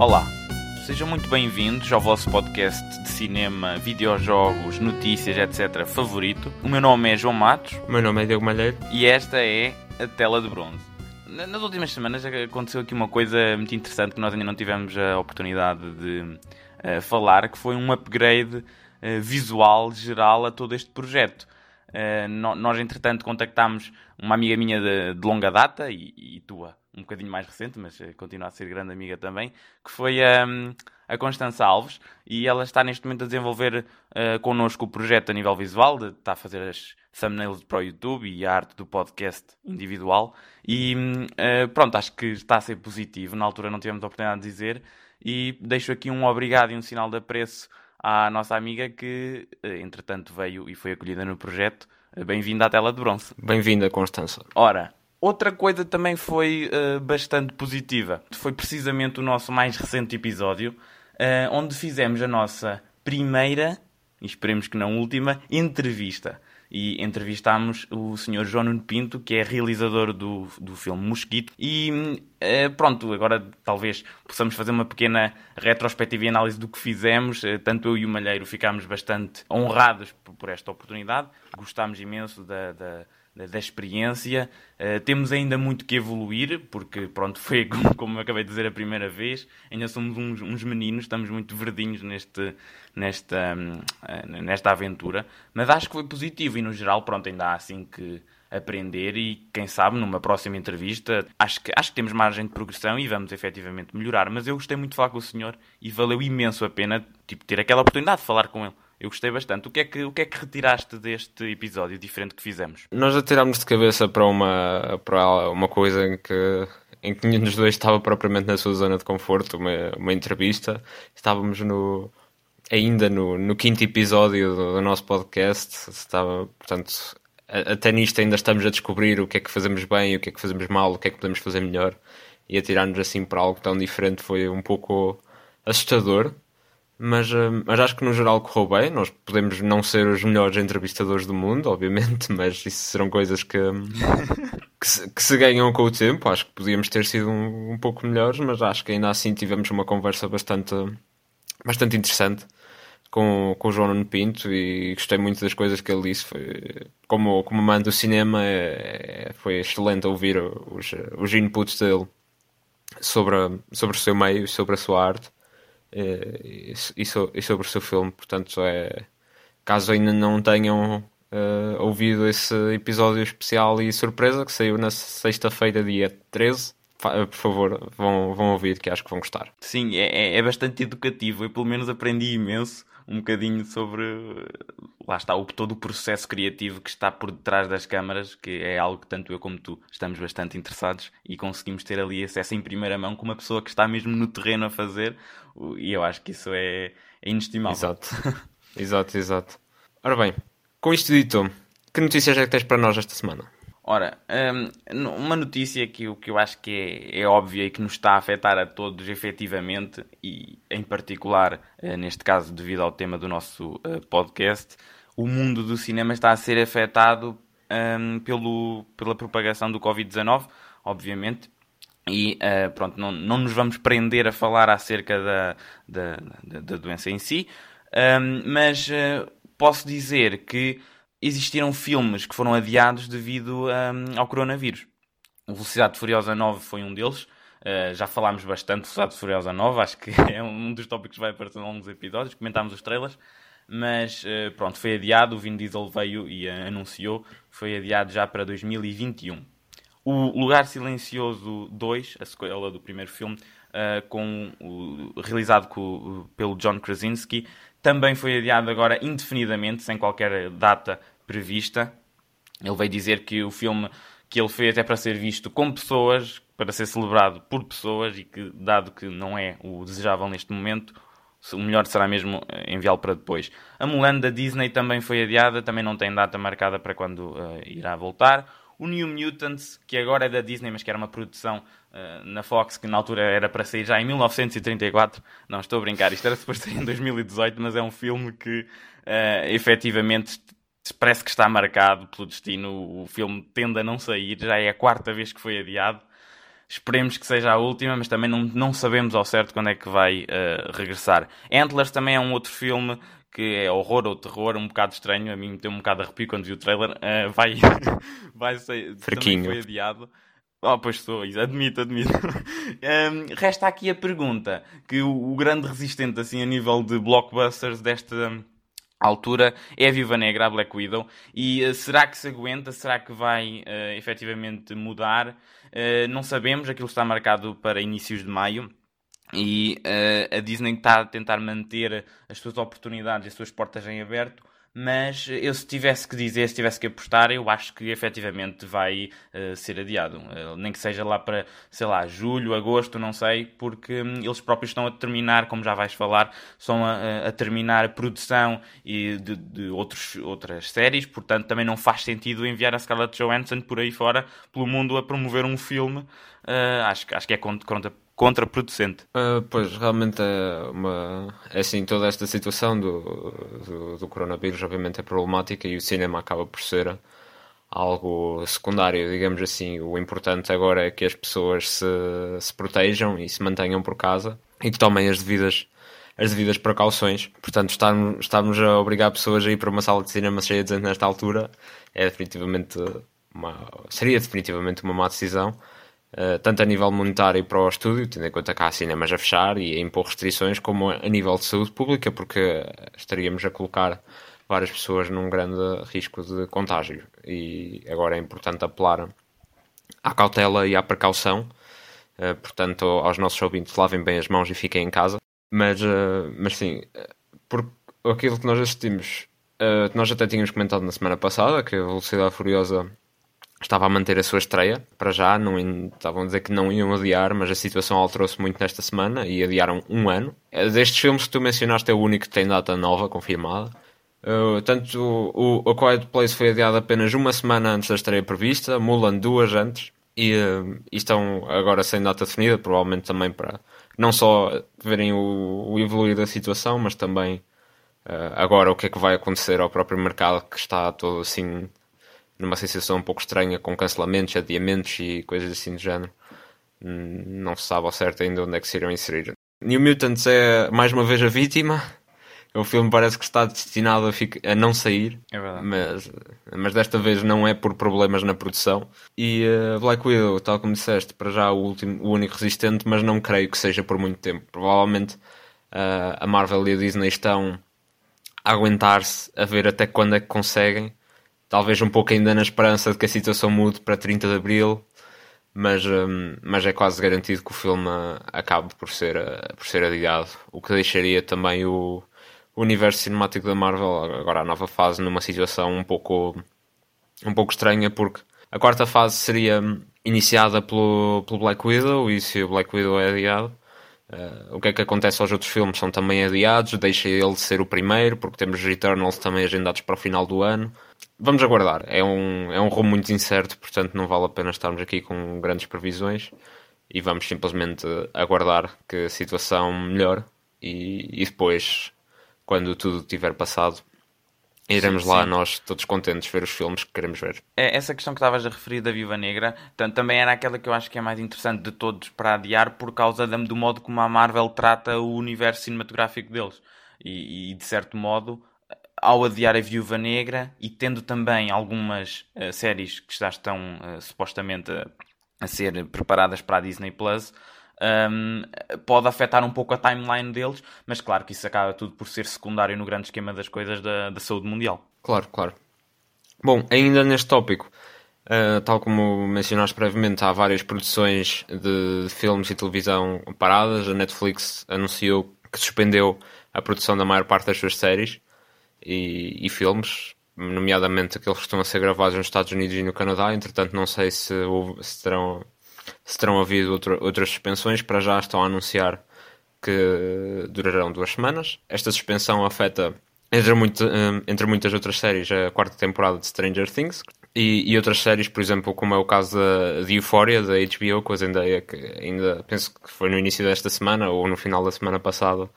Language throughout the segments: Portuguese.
Olá, sejam muito bem-vindos ao vosso podcast de cinema, videojogos, notícias, etc. favorito. O meu nome é João Matos. O meu nome é Diego Malheiro. E esta é a Tela de Bronze. Nas últimas semanas aconteceu aqui uma coisa muito interessante que nós ainda não tivemos a oportunidade de uh, falar, que foi um upgrade uh, visual geral a todo este projeto. Uh, nós, entretanto, contactámos uma amiga minha de, de longa data e, e, tua, um bocadinho mais recente, mas continua a ser grande amiga também, que foi um, a Constança Alves. E ela está neste momento a desenvolver uh, connosco o projeto a nível visual, de, está a fazer as thumbnails para o YouTube e a arte do podcast individual. E uh, pronto, acho que está a ser positivo. Na altura não tivemos a oportunidade de dizer. E deixo aqui um obrigado e um sinal de apreço à nossa amiga que, eh, entretanto, veio e foi acolhida no projeto. Eh, bem-vinda à tela de bronze. Bem-vinda, Constança. Ora, outra coisa também foi uh, bastante positiva. Foi precisamente o nosso mais recente episódio, uh, onde fizemos a nossa primeira, e esperemos que não última, entrevista e entrevistámos o Sr. João Nuno Pinto, que é realizador do, do filme Mosquito. E eh, pronto, agora talvez possamos fazer uma pequena retrospectiva e análise do que fizemos. Tanto eu e o Malheiro ficámos bastante honrados por, por esta oportunidade. Gostámos imenso da, da da experiência. Uh, temos ainda muito que evoluir, porque pronto, foi como, como eu acabei de dizer a primeira vez, ainda somos uns, uns meninos, estamos muito verdinhos neste, nesta, um, nesta aventura, mas acho que foi positivo e no geral, pronto, ainda há assim que aprender e quem sabe numa próxima entrevista acho que, acho que temos margem de progressão e vamos efetivamente melhorar, mas eu gostei muito de falar com o senhor e valeu imenso a pena tipo, ter aquela oportunidade de falar com ele. Eu gostei bastante. O que, é que, o que é que retiraste deste episódio diferente que fizemos? Nós atirámos de cabeça para uma, para uma coisa em que, em que nenhum dos dois estava propriamente na sua zona de conforto, uma, uma entrevista. Estávamos no, ainda no, no quinto episódio do, do nosso podcast. Estava, portanto, até nisto ainda estamos a descobrir o que é que fazemos bem, o que é que fazemos mal, o que é que podemos fazer melhor. E atirar-nos assim para algo tão diferente foi um pouco assustador mas, eh, mas acho que no geral correu bem. Nós podemos não ser os melhores entrevistadores do mundo, obviamente, mas isso serão coisas que, que, se, que se ganham com o tempo. Acho que podíamos ter sido um, um, pouco melhores, mas acho que ainda assim tivemos uma conversa bastante, bastante interessante com, com o João Nuno Pinto e gostei muito das coisas que ele disse. Foi, como, como amante do cinema, é, é, foi excelente ouvir os, os inputs dele sobre, sobre o seu meio, sobre a sua arte e, e, sobre o seu filme. Portanto, é, caso ainda não tenham uh, ouvido esse episódio especial e surpresa que saiu na sexta-feira, dia 13, por favor, vão, vão ouvir que acho que vão gostar. Sim, é, é, é bastante educativo. Eu pelo menos aprendi imenso um bocadinho sobre lá está o, todo o processo criativo que está por detrás das câmaras, que é algo que tanto eu como tu estamos bastante interessados e conseguimos ter ali acesso em primeira mão com uma pessoa que está mesmo no terreno a fazer e eu acho que isso é, é inestimável. Exato, exato, exato. Ora bem, com isto dito, que notícias é que tens para nós esta semana? Ora, hum, uma notícia que eu, que eu acho que é, é óbvia e que nos está a afetar a todos efetivamente, e em particular, eh, neste caso, devido ao tema do nosso eh, podcast, o mundo do cinema está a ser afetado um, pelo, pela propagação do Covid-19, obviamente, e uh, pronto, não, não nos vamos prender a falar acerca da, da, da, doença em si, um, mas posso dizer que existiram filmes que foram adiados devido um, ao coronavírus. O Velocidade Furiosa 9 foi um deles. Uh, já falámos bastante Velocidade Furiosa 9, acho que é um dos tópicos que vai aparecer ao longo dos episódios. Comentámos os trailers, mas uh, pronto, foi adiado. O Vin Diesel veio e uh, anunciou, foi adiado já para 2021. O Lugar Silencioso 2, a sequela do primeiro filme, com o, realizado com, pelo John Krasinski, também foi adiado agora indefinidamente, sem qualquer data prevista. Ele veio dizer que o filme que ele fez é para ser visto com pessoas, para ser celebrado por pessoas e que, dado que não é o desejável neste momento, o melhor será mesmo eh, enviá-lo para depois. A Mulan da Disney também foi adiada, também não tem data marcada para quando uh, irá voltar o New Mutants, que agora é da Disney, mas que era uma produção uh, na Fox, que na altura era para sair já em 1934. Não, estou a brincar, isto era suposto sair em 2018, mas é um filme que uh, efetivamente parece que está marcado pelo destino. O filme tende a não sair, já é a quarta vez que foi adiado. Esperemos que seja a última, mas também não, não sabemos ao certo quando é que vai uh, regressar. Antlers também é um outro filme que é horror ou terror, um bocado estranho. A mim me deu um bocado de arrepio quando vi o trailer. Uh, vai, vai ser. Fraquinho. Também foi adiado. Oh, pois sou, admito, admito. um, resta aqui a pergunta: que o, o, grande resistente, assim, a nível de blockbusters desta altura é a Viva Negra, a Black Widow. E uh, será que se aguenta? Será que vai uh, efetivamente mudar? Uh, não sabemos, aquilo está marcado para inícios de maio. E uh, a Disney está a tentar manter as suas oportunidades e as suas portas em aberto, mas eu se tivesse que dizer, se tivesse que apostar, eu acho que efetivamente vai uh, ser adiado. Uh, nem que seja lá para, sei lá, julho, agosto, não sei, porque um, eles próprios estão a terminar, como já vais falar, estão a, a terminar a produção e de, de outros, outras séries, portanto também não faz sentido enviar a Scarlett Johansson por aí fora, pelo mundo, a promover um filme. Uh, acho, acho que é contra contraproducente. Uh, pois, realmente é uma. É assim, toda esta situação do, do, do, coronavírus, obviamente, é problemática e o cinema acaba por ser algo secundário, digamos assim. O importante agora é que as pessoas se, se protejam e se mantenham por casa e que tomem as devidas. As devidas precauções, portanto, estarmos, estarmos a obrigar pessoas a ir para uma sala de cinema cheia de gente nesta altura é definitivamente uma, seria definitivamente uma má decisão. Uh, tanto a nível monetário para o estúdio, tendo em conta que há cinemas a fechar e a impor restrições, como a nível de saúde pública, porque estaríamos a colocar várias pessoas num grande risco de contágio. E agora é importante apelar à cautela e à precaução. Uh, portanto, aos nossos ouvintes, lavem bem as mãos e fiquem em casa. Mas, uh, mas sim, por aquilo que nós assistimos, nós até tínhamos comentado na semana passada que a Velocidade Furiosa estava a manter a sua estreia, para já, não, estavam a dizer que não iam adiar, mas a situação alterou-se muito nesta semana e adiaram um ano. É, destes filmes que tu mencionaste é o único que tem data nova confirmada. Uh, tanto o, o A Quiet Place foi adiado apenas uma semana antes da estreia prevista, Mulan duas antes, e, uh, e estão agora sem data definida, provavelmente também para não só verem o, o evoluir da situação, mas também uh, agora o que é que vai acontecer ao próprio mercado que está todo assim numa sensação um pouco estranha com cancelamentos, adiamentos e coisas assim do género. Hum, não se sabe ao certo ainda onde é que se irão inserir. New Mutants é mais uma vez a vítima. O filme parece que está destinado a, a não sair, é mas, mas desta vez não é por problemas na produção. E uh, Black Widow, tal como disseste, para já o, último, o único resistente, mas não creio que seja por muito tempo. Provavelmente uh, a Marvel e a Disney estão a aguentar-se a ver até quando é que conseguem talvez um pouco ainda na esperança de que a situação mude para 30 de Abril, mas, um, mas é quase garantido que o filme acabe por ser, uh, por ser adiado, o que deixaria também o, o universo cinemático da Marvel, agora a nova fase, numa situação um pouco, um pouco estranha, porque a quarta fase seria iniciada pelo, pelo Black Widow, e se o Black Widow é adiado, Uh, o que é que acontece aos outros filmes? São também adiados, deixa ele ser o primeiro, porque temos Eternals também agendados para o final do ano. Vamos aguardar. É um, é um rumo muito incerto, portanto não vale a pena estarmos aqui com grandes previsões e vamos simplesmente aguardar que a situação melhore e, e depois, quando tudo tiver passado, iremos sim, lá sim. nós todos contentes ver os filmes que queremos ver. É, essa questão que estavas a referir da Viva Negra também era aquela que eu acho que é mais interessante de todos para adiar por causa do modo como a Marvel trata o universo cinematográfico deles. E, e de certo modo ao adiar a Viúva Negra e tendo também algumas uh, séries que já estão uh, supostamente a, a, ser preparadas para a Disney Plus, um, pode afetar um pouco a timeline deles, mas claro que isso acaba tudo por ser secundário no grande esquema das coisas da, da saúde mundial. Claro, claro. Bom, ainda neste tópico, uh, tal como mencionaste brevemente, há várias produções de filmes e televisão paradas. A Netflix anunciou que suspendeu a produção da maior parte das suas séries e, e filmes, nomeadamente aqueles que estão a ser gravados nos Estados Unidos e no Canadá. Entretanto, não sei se, se terão, se terão havido outro, outras suspensões. Para já estão a anunciar que durarão duas semanas. Esta suspensão afeta, entre, muito, hum, entre muitas outras séries, a quarta temporada de Stranger Things. E, e, outras séries, por exemplo, como é o caso da, de Euphoria, da HBO, com a Zendaya, que ainda penso que foi no início desta semana ou no final da semana passada,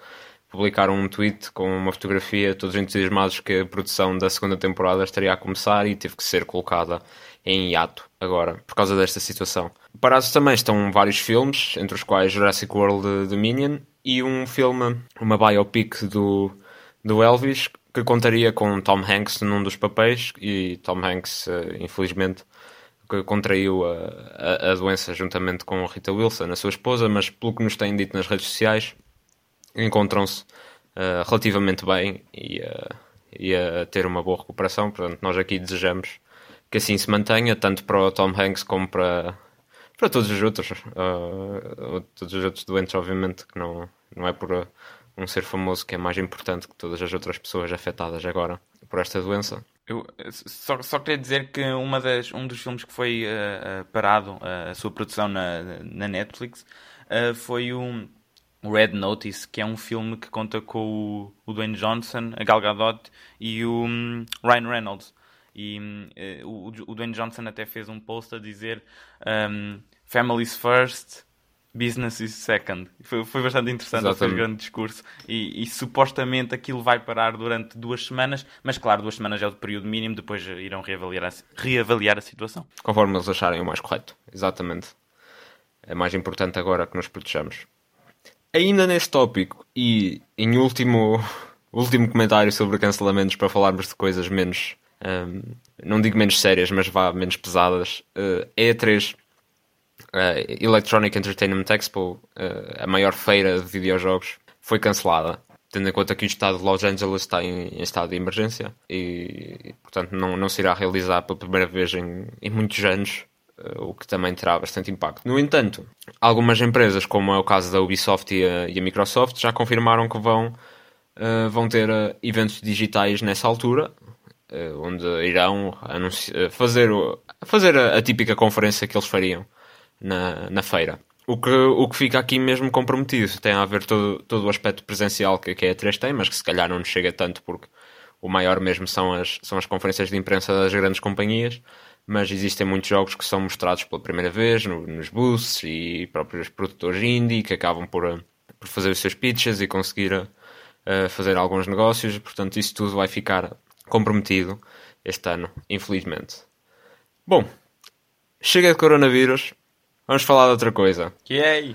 publicaram um tweet com uma fotografia, todos entusiasmados que a produção da segunda temporada estaria a começar e teve que ser colocada em hiato agora, por causa desta situação. Parados também estão vários filmes, entre os quais Jurassic World Dominion e um filme, uma biopic do, do Elvis, que contaria com Tom Hanks num dos papéis e Tom Hanks, eh, infelizmente, que contraiu a, a, a, doença juntamente com Rita Wilson, a sua esposa, mas pelo que nos têm dito nas redes sociais, encontram-se uh, relativamente bem e, uh, e a ter uma boa recuperação. Portanto, nós aqui desejamos que assim se mantenha, tanto para o Tom Hanks como para, para todos os outros, uh, todos os outros doentes, obviamente, que não, não é por um ser famoso que é mais importante que todas as outras pessoas afetadas agora por esta doença. Eu só, só queria dizer que uma das, um dos filmes que foi uh, parado, uh, a sua produção na, na Netflix, uh, foi o Red Notice, que é um filme que conta com o, o Dwayne Johnson, a Gal Gadot e o um, Ryan Reynolds. E um, o, o, Dwayne Johnson até fez um post a dizer um, Families First, Business is second. Foi, foi bastante interessante, foi um grande discurso. E, e, supostamente aquilo vai parar durante duas semanas, mas claro, duas semanas é o período mínimo, depois irão reavaliar a, reavaliar a situação. Conforme eles acharem o mais correto, exatamente. É mais importante agora que nos protejamos. Ainda neste tópico, e em último, último comentário sobre cancelamentos para falarmos de coisas menos. Um, não digo menos sérias, mas vá menos pesadas. Uh, E3 uh, Electronic Entertainment Expo, uh, a maior feira de videojogos, foi cancelada. Tendo em conta que o estado de Los Angeles está em, em estado de emergência e, portanto, não, não se irá realizar pela primeira vez em, em muitos anos, uh, o que também terá bastante impacto. No entanto, algumas empresas, como é o caso da Ubisoft e a, e a Microsoft, já confirmaram que vão, uh, vão ter uh, eventos digitais nessa altura, onde irão fazer, fazer a, a, típica conferência que eles fariam na, na feira. O que, o que fica aqui mesmo comprometido tem a ver todo, todo o aspecto presencial que, que a E3 tem, mas que se calhar não nos chega tanto porque o maior mesmo são as, são as conferências de imprensa das grandes companhias, mas existem muitos jogos que são mostrados pela primeira vez no, nos booths e próprios produtores indie que acabam por, por fazer os seus pitches e conseguir uh, fazer alguns negócios, portanto isso tudo vai ficar comprometido este ano, infelizmente. Bom, chega de coronavírus, Vamos falar de outra coisa. Que é?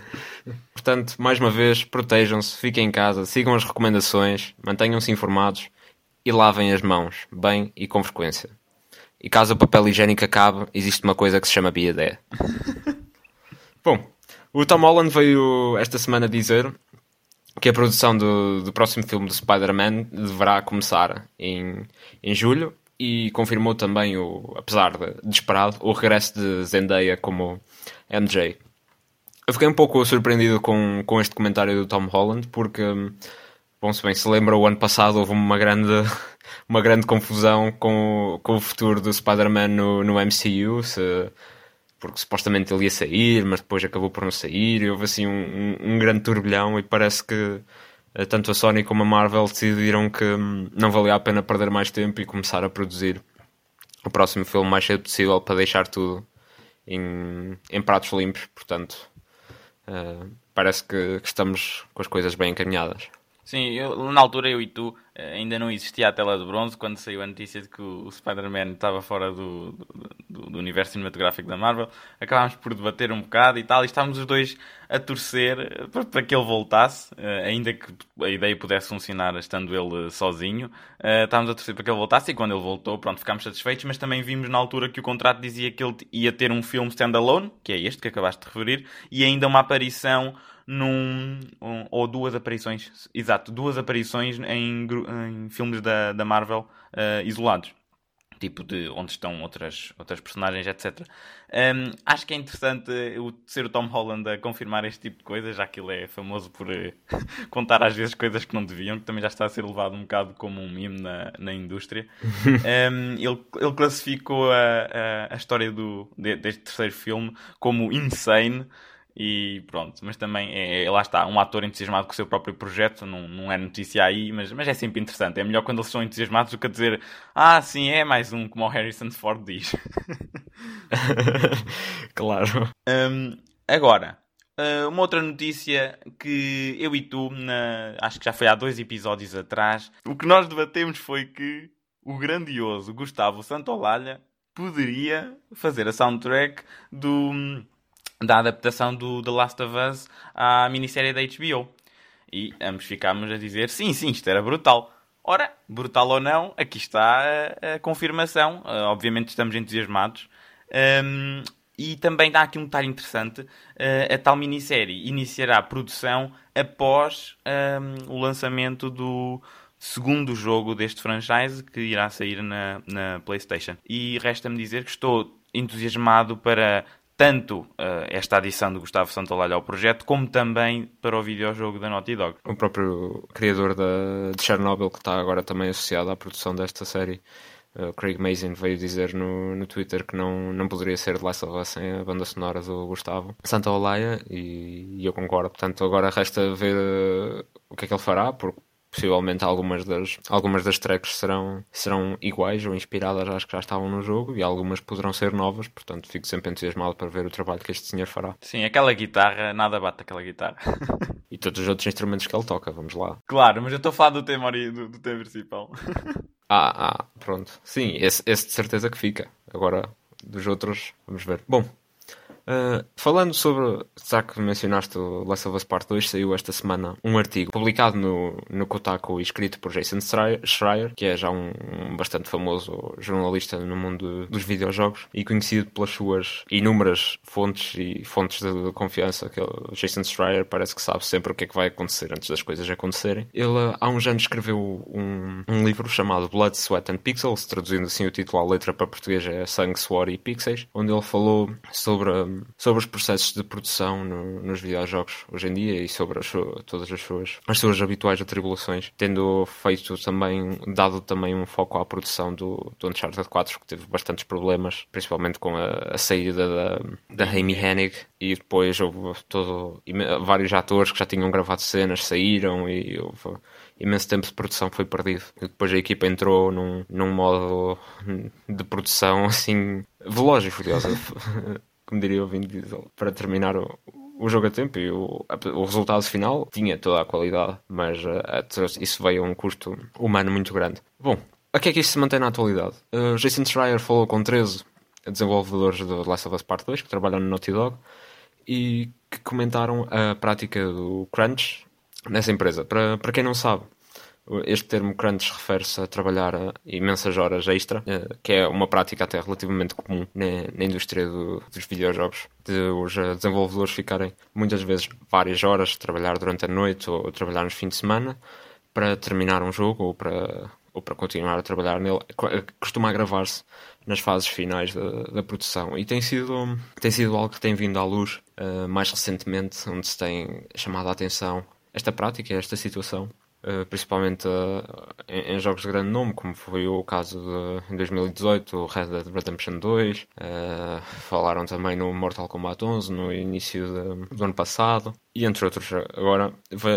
Portanto, mais uma vez, protejam-se, fiquem em casa, sigam as recomendações, mantenham-se informados e lavem as mãos, bem e com frequência. E caso o papel higiênico acabe, existe uma coisa que se chama biadé. Bom, o Tom Holland veio esta semana dizer que a produção do, do próximo filme do Spider-Man deverá começar em, em julho e confirmou também, o, apesar de, de esperado, o regresso de Zendaya como MJ. Eu fiquei um pouco surpreendido com, com este comentário do Tom Holland, porque, bom, se bem se lembra, o ano passado houve uma grande, uma grande confusão com, com o futuro do Spider-Man no, no MCU, se, porque supostamente ele ia sair, mas depois acabou por não sair, e houve assim um, um, um grande turbilhão, e parece que tanto a Sony como a Marvel decidiram que hum, não valia a pena perder mais tempo e começar a produzir o próximo filme o mais cedo possível para deixar tudo em, em pratos limpos. Portanto, uh, parece que, que estamos com as coisas bem encaminhadas. Sim, eu, na altura eu e tu eh, ainda não existia a tela de bronze quando saiu a notícia de que o Spider-Man estava fora do, do, do, universo cinematográfico da Marvel. Acabámos por debater um bocado e tal, e estávamos os dois a torcer para, para que ele voltasse, eh, ainda que a ideia pudesse funcionar estando ele sozinho. Eh, estávamos a torcer para que ele voltasse e quando ele voltou, pronto, ficámos satisfeitos, mas também vimos na altura que o contrato dizia que ele ia ter um filme standalone, que é este que acabaste de referir, e ainda uma aparição num. Um, ou duas aparições, exato, duas aparições em, em filmes da, da Marvel uh, isolados. Tipo de onde estão outras, outras personagens, etc. Um, acho que é interessante o, ser o Tom Holland a confirmar este tipo de coisas, já que ele é famoso por uh, contar às vezes coisas que não deviam, que também já está a ser levado um bocado como um meme na, na indústria. um, ele, ele classificou a, a, a história do, de, deste terceiro filme como insane. E pronto, mas também é, é, lá está, um ator entusiasmado com o seu próprio projeto, não, não é notícia aí, mas, mas é sempre interessante. É melhor quando eles são entusiasmados do que a dizer, ah, sim, é mais um, como o Harrison Ford diz. claro. Um, agora, uh, uma outra notícia que eu e tu, na, acho que já foi há dois episódios atrás, o que nós debatemos foi que o grandioso Gustavo Santolalha poderia fazer a soundtrack do, da adaptação do The Last of Us à minissérie da HBO. E ambos ficámos a dizer: sim, sim, isto era brutal. Ora, brutal ou não, aqui está a, a confirmação. Uh, obviamente estamos entusiasmados. Um, e também dá aqui um detalhe interessante: uh, a tal minissérie iniciará a produção após um, o lançamento do segundo jogo deste franchise que irá sair na, na PlayStation. E resta-me dizer que estou entusiasmado para tanto uh, esta adição do Gustavo Santaolalla ao projeto, como também para o videojogo da Naughty Dog. O próprio criador da, de Chernobyl, que está agora também associado à produção desta série, uh, Craig Mazin, veio dizer no, no Twitter que não, não poderia ser The Last of Us sem a banda sonora do Gustavo Santaolalla, e, e eu concordo. Portanto, agora resta ver uh, o que é que ele fará, porque possivelmente algumas das, algumas das tracks serão, serão iguais ou inspiradas às que já estavam no jogo e algumas poderão ser novas, portanto fico sempre entusiasmado para ver o trabalho que este senhor fará. Sim, aquela guitarra, nada bate aquela guitarra. e todos os outros instrumentos que ele toca, vamos lá. Claro, mas eu estou a falar do tema, do, do tema principal. ah, ah, pronto. Sim, esse, esse de certeza que fica. Agora, dos outros, vamos ver. Bom, Uh, falando sobre, já que mencionaste o Last of Us Part 2, saiu esta semana um artigo publicado no, no Kotaku e escrito por Jason Schreier, que é já um, um bastante famoso jornalista no mundo dos videojogos e conhecido pelas suas inúmeras fontes e fontes de, de confiança. Que o Jason Schreier parece que sabe sempre o que é que vai acontecer antes das coisas acontecerem. Ele há uns anos escreveu um, um livro chamado Blood, Sweat and Pixels, traduzindo assim o título à letra para português é Sangue, Suor e Pixels, onde ele falou sobre sobre os processos de produção no, nos videojogos hoje em dia e sobre as, todas as suas, as suas habituais atribulações, tendo feito também, dado também um foco à produção do, do Uncharted 4, que teve bastantes problemas, principalmente com a, a saída da, da Amy Hennig, e depois houve todo, vários atores que já tinham gravado cenas saíram e houve imenso tempo de produção foi perdido. E depois a equipa entrou num, num modo de produção assim veloz e furiosa. como diria o Vin Diesel, para terminar o, o jogo a tempo e o, o resultado final tinha toda a qualidade, mas uh, isso veio a um custo humano muito grande. Bom, a que é que isto se mantém na atualidade? Uh, Jason Schreier falou com 13 desenvolvedores do Last of Us Part 2 que trabalham no Naughty Dog e que comentaram a prática do crunch nessa empresa. Para, para quem não sabe, este termo crunch refere-se a trabalhar imensas horas extra, eh, que é uma prática até relativamente comum na, indústria do, dos videojogos, de os eh, desenvolvedores ficarem muitas vezes várias horas, trabalhar durante a noite ou trabalhar nos fins de semana para terminar um jogo ou para, ou para continuar a trabalhar nele. Eh, costuma gravar-se nas fases finais da, da, produção e tem sido, tem sido algo que tem vindo à luz mais recentemente, onde se tem chamado a atenção esta prática, esta situação Uh, principalmente uh, em, em, jogos de grande nome, como foi o caso de, em 2018, o Red Dead Redemption 2. Uh, eh, falaram também no Mortal Kombat 11, no início de, do ano passado, e entre outros. Agora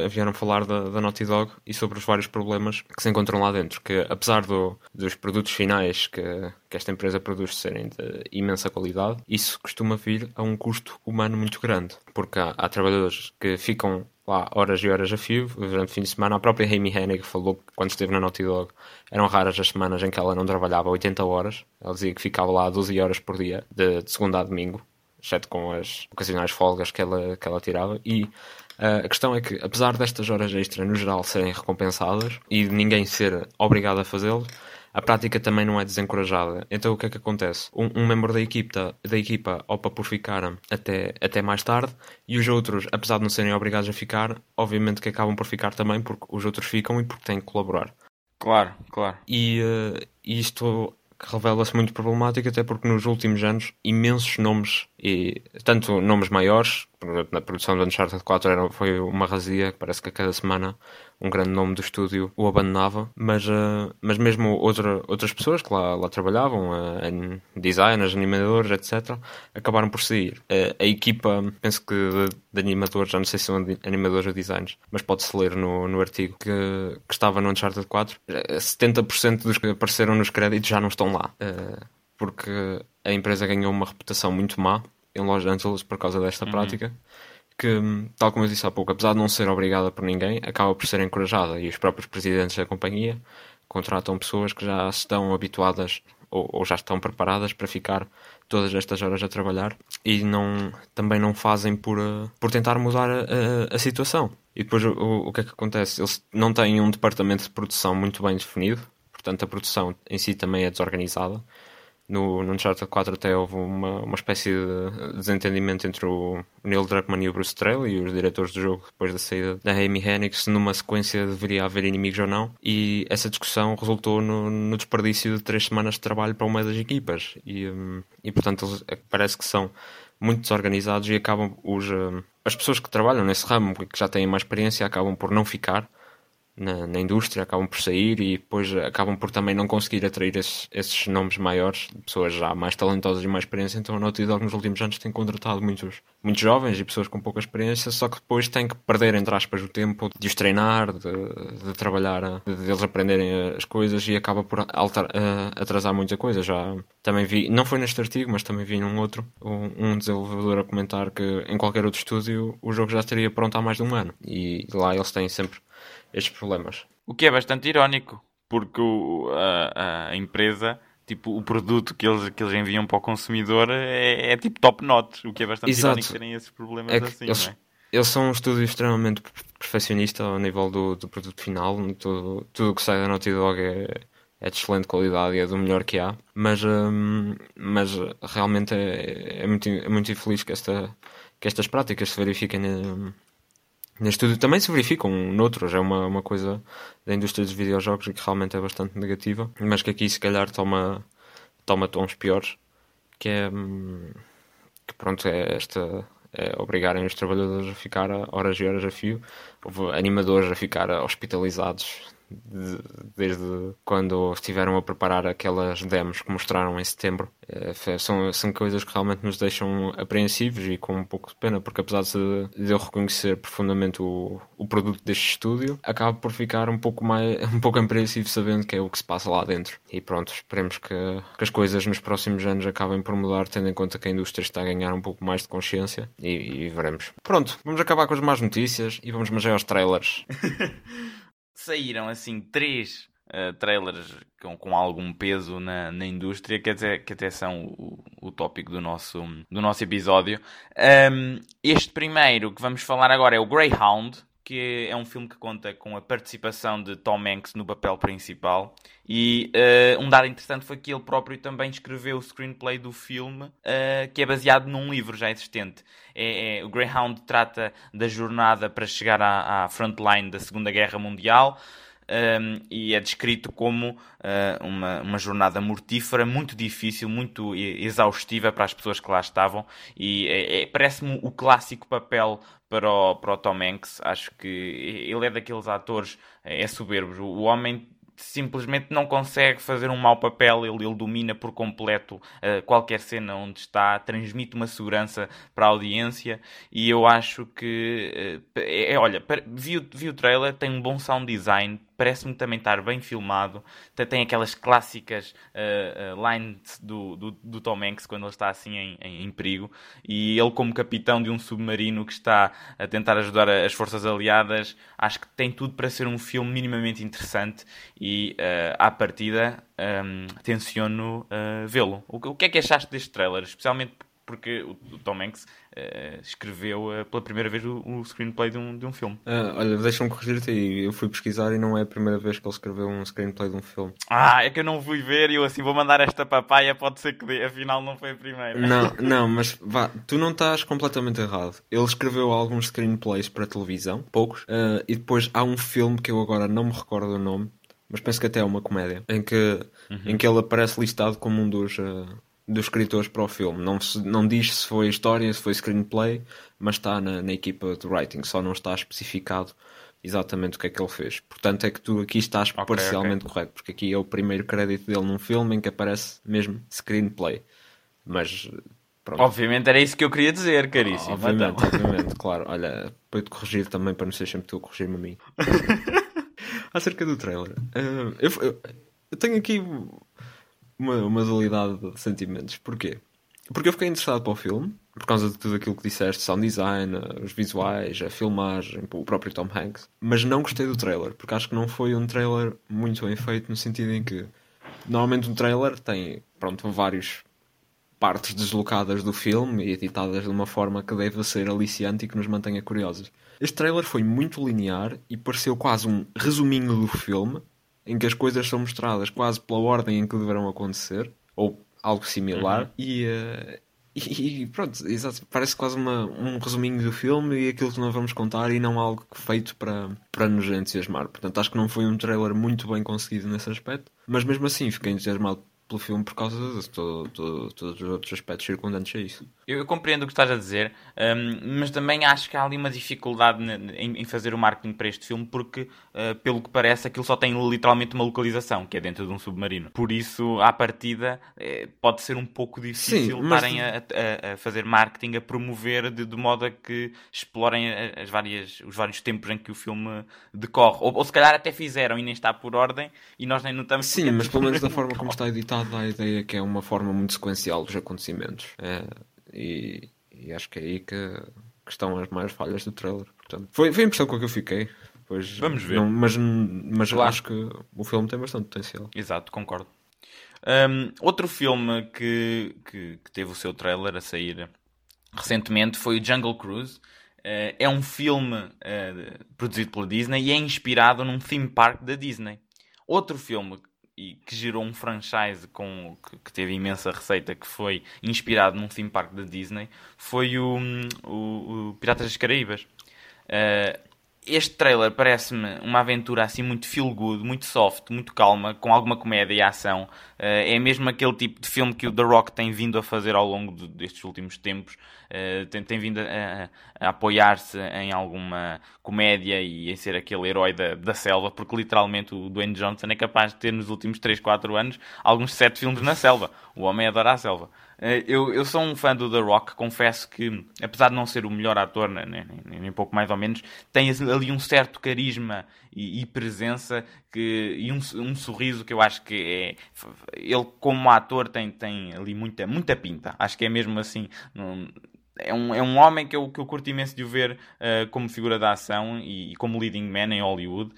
vieram falar da, da, Naughty Dog e sobre os vários problemas que se encontram lá dentro. Que apesar do, dos produtos finais que, que esta empresa produz serem de imensa qualidade, isso costuma vir a um custo humano muito grande, porque há, há trabalhadores que ficam lá horas e horas a fio durante o fim de semana. A própria Amy Hennig falou que quando esteve na Naughty Dog eram raras as semanas em que ela não trabalhava 80 horas. Ela dizia que ficava lá 12 horas por dia, de, de segunda a domingo, exceto com as ocasionais folgas que ela, que ela tirava. E uh, a questão é que, apesar destas horas extra no geral serem recompensadas e ninguém ser obrigado a fazê-lo, a prática também não é desencorajada. Então o que é que acontece? Um, um membro da equipa, da equipa opa por ficar até, até mais tarde e os outros, apesar de não serem obrigados a ficar, obviamente que acabam por ficar também porque os outros ficam e porque têm que colaborar. Claro, claro. E uh, isto revela-se muito problemático, até porque nos últimos anos imensos nomes, e tanto nomes maiores, na produção do Uncharted 4 era, foi uma razia, parece que a cada semana um grande nome do estúdio o abandonava, mas, uh, mas mesmo outra, outras pessoas que lá, lá trabalhavam, uh, designers, animadores, etc., acabaram por sair. Uh, a equipa, penso que de, de, animadores, já não sei se são animadores ou designers, mas pode-se ler no, no artigo que, que estava no Uncharted 4, 70% dos que apareceram nos créditos já não estão lá. porque a empresa ganhou uma reputação muito má em Los Angeles por causa desta uhum. prática que, tal como eu disse há pouco, apesar de não ser obrigada por ninguém, acaba por ser encorajada e os próprios presidentes da companhia contratam pessoas que já estão habituadas ou, ou, já estão preparadas para ficar todas estas horas a trabalhar e não, também não fazem por, uh, por tentar mudar a, a, a situação. E depois o, o, que é que acontece? Eles não têm um departamento de produção muito bem definido, portanto a produção em si também é desorganizada no, no Uncharted 4 até houve uma, uma espécie de desentendimento entre o Neil Druckmann e o Bruce Straley e os diretores do jogo depois da saída da Amy Hennig se numa sequência deveria haver inimigos ou não. E essa discussão resultou no, no desperdício de três semanas de trabalho para uma das equipas. E, hum, e portanto eles, é, parece que são muito desorganizados e acabam os, hum, as pessoas que trabalham nesse ramo que já têm mais experiência acabam por não ficar na, na, indústria, acabam por sair e depois acabam por também não conseguir atrair esses, esses nomes maiores, pessoas já mais talentosas e mais experiência. Então a Naughty Dog nos últimos anos tem contratado muitos, muitos jovens e pessoas com pouca experiência, só que depois tem que perder, entre aspas, o tempo de os treinar, de, de trabalhar, de, eles aprenderem as coisas e acaba por altar, uh, atrasar muita coisa. Já também vi, não foi neste artigo, mas também vi num outro, um, um desenvolvedor a comentar que em qualquer outro estúdio o jogo já estaria pronto há mais de um ano e lá eles têm sempre estes problemas. O que é bastante irónico, porque o, a, a, empresa, tipo, o produto que eles, que eles enviam para o consumidor é, é tipo top notch, o que é bastante Exato. irónico terem esses problemas é assim, eles, não é? Eles são um estúdio extremamente perfeccionista ao nível do, do produto final, tudo, tudo que sai da Naughty Dog é, é de excelente qualidade e é do melhor que há, mas, hum, mas realmente é, é, muito, é muito infeliz que, esta, que estas práticas se verifiquem Neste estúdio também se verificam noutros, é uma, uma coisa da indústria dos videojogos que realmente é bastante negativa, mas que aqui se calhar toma, toma tons piores, que é hum, que pronto, é esta é obrigarem os trabalhadores a ficar horas e horas a fio, animadores a ficar hospitalizados desde quando estiveram a preparar aquelas demos que mostraram em setembro. É, são, são coisas que realmente nos deixam apreensivos e com um pouco de pena, porque apesar de eu reconhecer profundamente o, o produto deste estúdio, acabo por ficar um pouco mais um pouco apreensivo sabendo que é o que se passa lá dentro. E pronto, esperemos que, que as coisas nos próximos anos acabem por mudar, tendo em conta que a indústria está a ganhar um pouco mais de consciência e, e veremos. Pronto, vamos acabar com as más notícias e vamos mais aos trailers. saíram assim três uh, trailers com, com algum peso na, na indústria, que até, que até são o, o tópico do nosso, do nosso episódio. Um, este primeiro que vamos falar agora é o Greyhound, que é um filme que conta com a participação de Tom Hanks no papel principal. E uh, um dado interessante foi que ele próprio também escreveu o screenplay do filme, uh, que é baseado num livro já existente. É, é, o Greyhound trata da jornada para chegar à, à frontline da Segunda Guerra Mundial. Um, ehm, e é descrito como uh, uma, uma jornada mortífera, muito difícil, muito exaustiva para as pessoas que lá estavam. E é, é, parece-me o clássico papel para o, para o Tom Hanks. Acho que ele é daqueles atores, é soberbo. O homem simplesmente não consegue fazer um mau papel, ele, ele domina por completo uh, qualquer cena onde está, transmite uma segurança para a audiência e eu acho que, uh, é, olha, vi, vi o trailer, tem um bom sound design, parece-me também estar bem filmado. Tem aquelas clássicas uh, uh, lines do, do, do, Tom Hanks quando ele está assim em, em, em, perigo. E ele, como capitão de um submarino que está a tentar ajudar as forças aliadas, acho que tem tudo para ser um filme minimamente interessante. E uh, à partida, um, ehm, tenciono vê-lo. O, o que é que achaste deste trailer? Especialmente porque o, o Tom Hanks uh, escreveu uh, pela primeira vez o, o, screenplay de um, de um filme. Uh, olha, deixa-me corrigir-te aí. Eu fui pesquisar e não é a primeira vez que ele escreveu um screenplay de um filme. Ah, é que eu não fui ver e eu assim vou mandar esta papaya, pode ser que dê. Afinal, não foi a primeira. Não, não, mas vá, tu não estás completamente errado. Ele escreveu alguns screenplays para televisão, poucos, uh, e depois há um filme que eu agora não me recordo o nome, mas penso que até é uma comédia, em que, uhum. em que ele aparece listado como um dos. Uh, dos escritores para o filme. Não, se, não diz se foi história, se foi screenplay, mas está na, na, equipa de writing, só não está especificado exatamente o que é que ele fez. Portanto, é que tu aqui estás okay, parcialmente okay. correto, porque aqui é o primeiro crédito dele num filme em que aparece mesmo screenplay. Mas. Pronto. Obviamente era isso que eu queria dizer, caríssimo. obviamente, então. obviamente, claro. Olha, para te corrigir também, para não ser sempre tu a corrigir-me a mim. Acerca do trailer. Uh, eu, eu, eu tenho aqui uma, uma dualidade de sentimentos. Porquê? Porque eu fiquei interessado para o filme, por causa de tudo aquilo que disseste, sound design, os visuais, a filmagem, o próprio Tom Hanks. Mas não gostei do trailer, porque acho que não foi um trailer muito bem feito no sentido em que normalmente um trailer tem, pronto, vários partes deslocadas do filme e editadas de uma forma que deve ser aliciante e que nos mantenha curiosos. Este trailer foi muito linear e pareceu quase um resuminho do filme, em que as coisas são mostradas quase pela ordem em que deverão acontecer, ou algo similar, uhum. e, uh, e, e, pronto, exato, parece quase uma, um resuminho do filme e aquilo que nós vamos contar e não algo feito para, para nos entusiasmar. Portanto, acho que não foi um trailer muito bem conseguido nesse aspecto, mas mesmo assim fiquei entusiasmado pelo filme por causa de todo, todo, todos os outros aspectos circundantes a isso. Eu, eu compreendo o que estás a dizer, um, mas também acho que há ali uma dificuldade em, em fazer o marketing para este filme, porque, uh, pelo que parece, aquilo só tem literalmente uma localização, que é dentro de um submarino. Por isso, à partida, é, pode ser um pouco difícil Sim, estarem a, a, a, fazer marketing, a promover de, de modo a que explorem as várias, os vários tempos em que o filme decorre. Ou, ou se calhar até fizeram e nem está por ordem e nós nem notamos. Sim, mas pelo menos da forma como está editado dá a ideia que é uma forma muito sequencial dos acontecimentos. É, e, e, acho que é aí que, que, estão as maiores falhas do trailer. Portanto, foi, foi a impressão com que eu fiquei. Pois, Vamos ver. Não, mas mas acho que o filme tem bastante potencial. Exato, concordo. Um, outro filme que, que, que, teve o seu trailer a sair recentemente foi o Jungle Cruise. Uh, é um filme uh, produzido pela Disney e é inspirado num theme park da Disney. Outro filme e que gerou um franchise com, que, que, teve imensa receita, que foi inspirado num theme park da Disney, foi o, o, o Piratas das Caraíbas. Uh, este trailer parece-me uma aventura assim muito feel good, muito soft, muito calma, com alguma comédia e ação. Uh, é mesmo aquele tipo de filme que o The Rock tem vindo a fazer ao longo de, destes últimos tempos. Uh, tem, tem, vindo a, a, a apoiar-se em alguma comédia e em ser aquele herói da, da selva, porque literalmente o Dwayne Johnson é capaz de ter nos últimos 3, 4 anos alguns 7 filmes na selva. O homem adora a selva. Eh, eu, eu sou um fã do The Rock, confesso que, apesar de não ser o melhor ator, nem, nem, nem pouco mais ou menos, tem ali um certo carisma e, e presença que, e um, um, sorriso que eu acho que é. Ele, como ator, tem, tem ali muita, muita pinta. Acho que é mesmo assim. é um, é um homem que eu, que eu curto imenso de o ver uh, como figura de ação e, e, como leading man em Hollywood.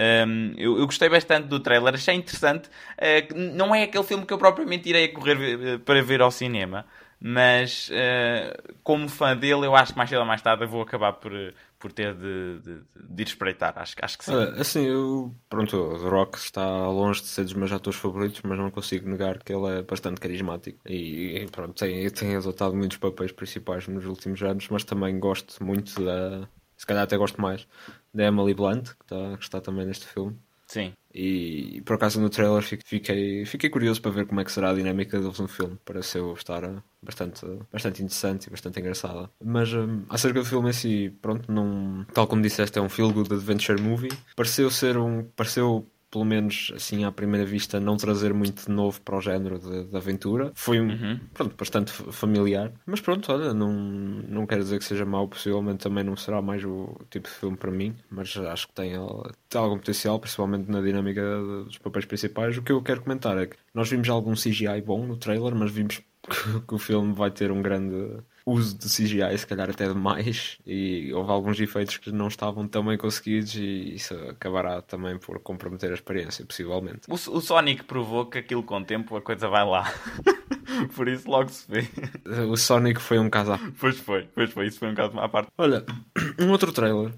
Um, eu, eu, gostei bastante do trailer, achei interessante. Uh, não é aquele filme que eu propriamente irei correr eh, para ver ao cinema, mas uh, como fã dele, eu acho que mais cedo ou mais tarde eu vou acabar por, por ter de, de, de ir espreitar. Acho, acho que sim. assim, eu, pronto, The Rock está longe de ser dos meus atores favoritos, mas não consigo negar que ele é bastante carismático e, pronto, tem, tem adotado muitos papéis principais nos últimos anos, mas também gosto muito da se calhar até gosto mais, da Emily Blunt, que está, que está também neste filme. Sim. E, por acaso no trailer fiquei, fiquei curioso para ver como é que será a dinâmica deles no filme. Pareceu estar eh, bastante, bastante interessante e bastante engraçada. Mas um, acerca do filme em si, pronto, não, tal como disseste, é um feel good adventure movie. Pareceu ser um. Pareceu pelo menos assim à primeira vista, não trazer muito de novo para o género de, de aventura. Foi um, uhum. pronto, bastante familiar. Mas pronto, olha, não, não quero dizer que seja mau, possivelmente também não será mais o tipo de filme para mim, mas acho que tem, tem algum potencial, principalmente na dinâmica dos papéis principais. O que eu quero comentar é que nós vimos algum CGI bom no trailer, mas vimos que o filme vai ter um grande uso de CGI, se calhar até demais, e houve alguns efeitos que não estavam tão bem conseguidos, e isso acabará também por comprometer a experiência, possivelmente. O, o Sonic provou que aquilo com o tempo a coisa vai lá. por isso logo se vê. O Sonic foi um caso à... Pois foi, pois foi, isso foi um caso à parte. Olha, um outro trailer,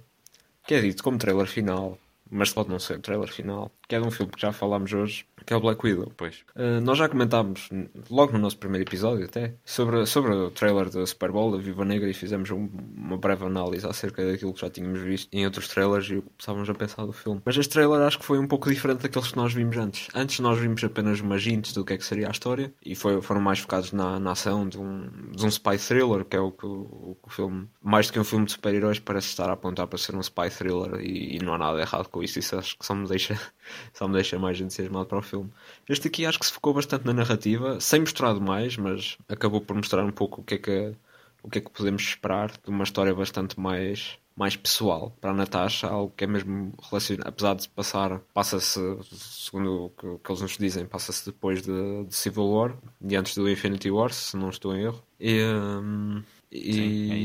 que é dito como trailer final, mas pode não ser trailer final, que é de um filme que já falámos hoje, que é o Black Widow. Pois. Uh, nós já comentámos, logo no nosso primeiro episódio até, sobre, sobre o trailer da Super Bowl, da Viva Negra, e fizemos um, uma breve análise acerca daquilo que já tínhamos visto em outros trailers e o que estávamos a pensar do filme. Mas este trailer acho que foi um pouco diferente daqueles que nós vimos antes. Antes nós vimos apenas umas hints do que é que seria a história, e foi, foram mais focados na, na ação de um, de um spy thriller, que é o que o, o, o filme, mais do que um filme de super-heróis, parece estar a apontar para ser um spy thriller, e, e, não há nada errado com isso, isso acho que só me deixa, só me deixa mais entusiasmado para o filme. Este aqui acho que se focou bastante na narrativa, sem mostrar demais, mas acabou por mostrar um pouco o que é que, o que, é que podemos esperar de uma história bastante mais mais pessoal para a Natasha, algo que é mesmo relacionado, apesar de passar, passa-se, segundo o que, que, eles nos dizem, passa-se depois de, de, Civil War e antes do Infinity War, se não estou em erro. E, um, E, Sim, é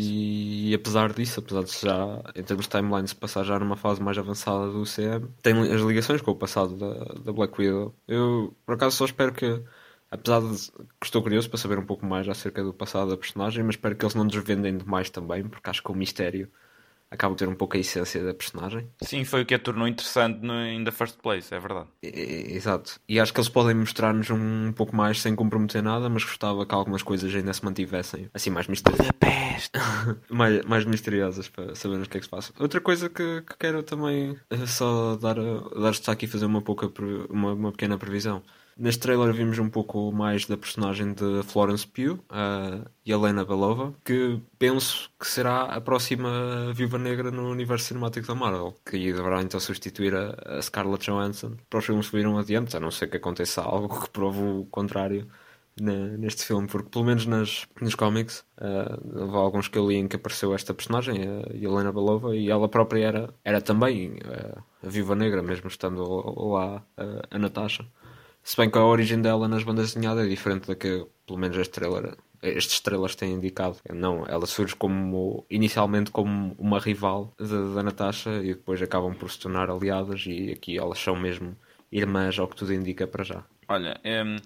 e apesar disso, apesar de já, em termos de timeline, se passar já numa fase mais avançada do CM, tem as ligações com o passado da, da Black Widow. Eu, por acaso, só espero que, apesar de que estou curioso para saber um pouco mais acerca do passado da personagem, mas espero que eles não desvendem demais também, porque acho que o mistério acaba de ter um pouco a essência da personagem. Sim, foi o que a tornou interessante no, in the first place, é verdade. E- Exato. E acho que eles podem mostrar-nos um pouco mais sem comprometer nada, mas gostava que algumas coisas ainda se mantivessem assim mais misteriosas. Mais, mais misteriosas para sabermos o que é que se passa. Outra coisa que, que quero também é só dar, a- dar destaque e fazer uma, pouca, uma, uma pequena previsão. Neste trailer vimos um pouco mais da personagem de Florence Pugh, a Helena Belova, que penso que será a próxima Viúva Negra no universo cinemático da Marvel, que deverá então substituir a, Scarlett Johansson para os filmes que viram adiante, a não ser que aconteça algo que prove o contrário neste filme, porque pelo menos nas, nos cómics houve alguns que eu li em que apareceu esta personagem, a Helena Belova, e ela própria era, era também ah, a Viúva Negra, mesmo estando lá ah, a Natasha. Se bem que a origem dela nas bandas desenhadas é diferente da que, pelo menos, este trailer, estes trailers têm indicado. Não, ela surge como, inicialmente como uma rival da, Natasha e depois acabam por se tornar aliadas e aqui elas são mesmo irmãs, ao que tudo indica para já. Olha, hum,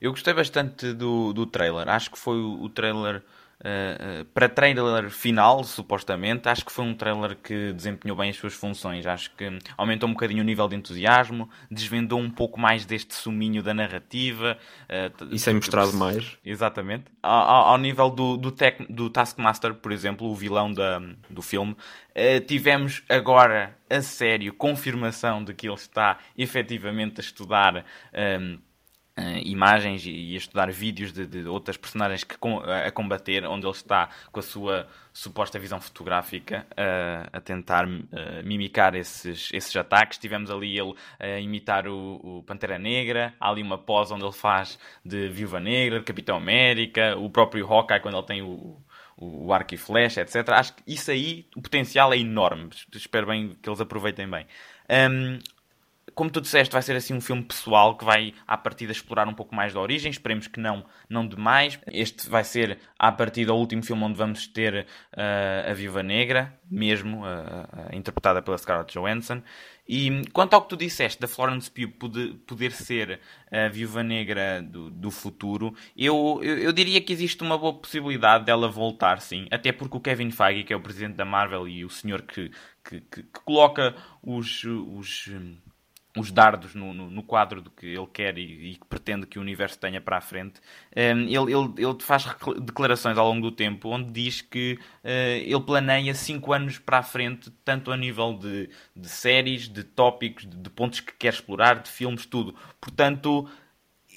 eu gostei bastante do, do trailer. Acho que foi o trailer. Uh, uh, para trailer final, supostamente, acho que foi um trailer que desempenhou bem as suas funções. Acho que aumentou um bocadinho o nível de entusiasmo, desvendou um pouco mais deste suminho da narrativa. uh, E sem mostrar mais. Exatamente. Ao, ao- ao nível do, do, tec- do Taskmaster, por exemplo, o vilão da, do filme, eh, tivemos agora a sério confirmação de que ele está efetivamente a estudar ehm, eh, imagens e, e a estudar vídeos de, de outras personagens que com- a combater, onde ele está com a sua suposta visão fotográfica eh, a tentar eh, mimicar esses, esses ataques. Tivemos ali ele a imitar o, o Pantera Negra, há ali uma pose onde ele faz de Viúva Negra, de Capitão América, o próprio Hawkeye quando ele tem o, o, o arco e flecha, etc. Acho que isso aí, o potencial é enorme. Espero bem que eles aproveitem bem. Hum, como tu disseste, vai ser assim um filme pessoal que vai à partida explorar um pouco mais da origem. Esperemos que não, não demais. Este vai ser à partida o último filme onde vamos ter ah, a Viúva Negra, mesmo ah, ah, interpretada pela Scarlett Johansson. E quanto ao que tu disseste da Florence Pugh poder, poder ser a Viúva Negra do, do futuro, eu, eu, eu diria que existe uma boa possibilidade dela voltar, sim. Até porque o Kevin Feige, que é o presidente da Marvel e o senhor que, que, que- que coloca os, os, os dardos no, no, no quadro do que ele quer e, e que pretende que o universo tenha para a frente, um, ele, ele, ele faz declarações ao longo do tempo onde diz que eh, ele planeia 5 anos para a frente, tanto a nível de, de séries, de tópicos, de, de pontos que quer explorar, de filmes, tudo. Portanto,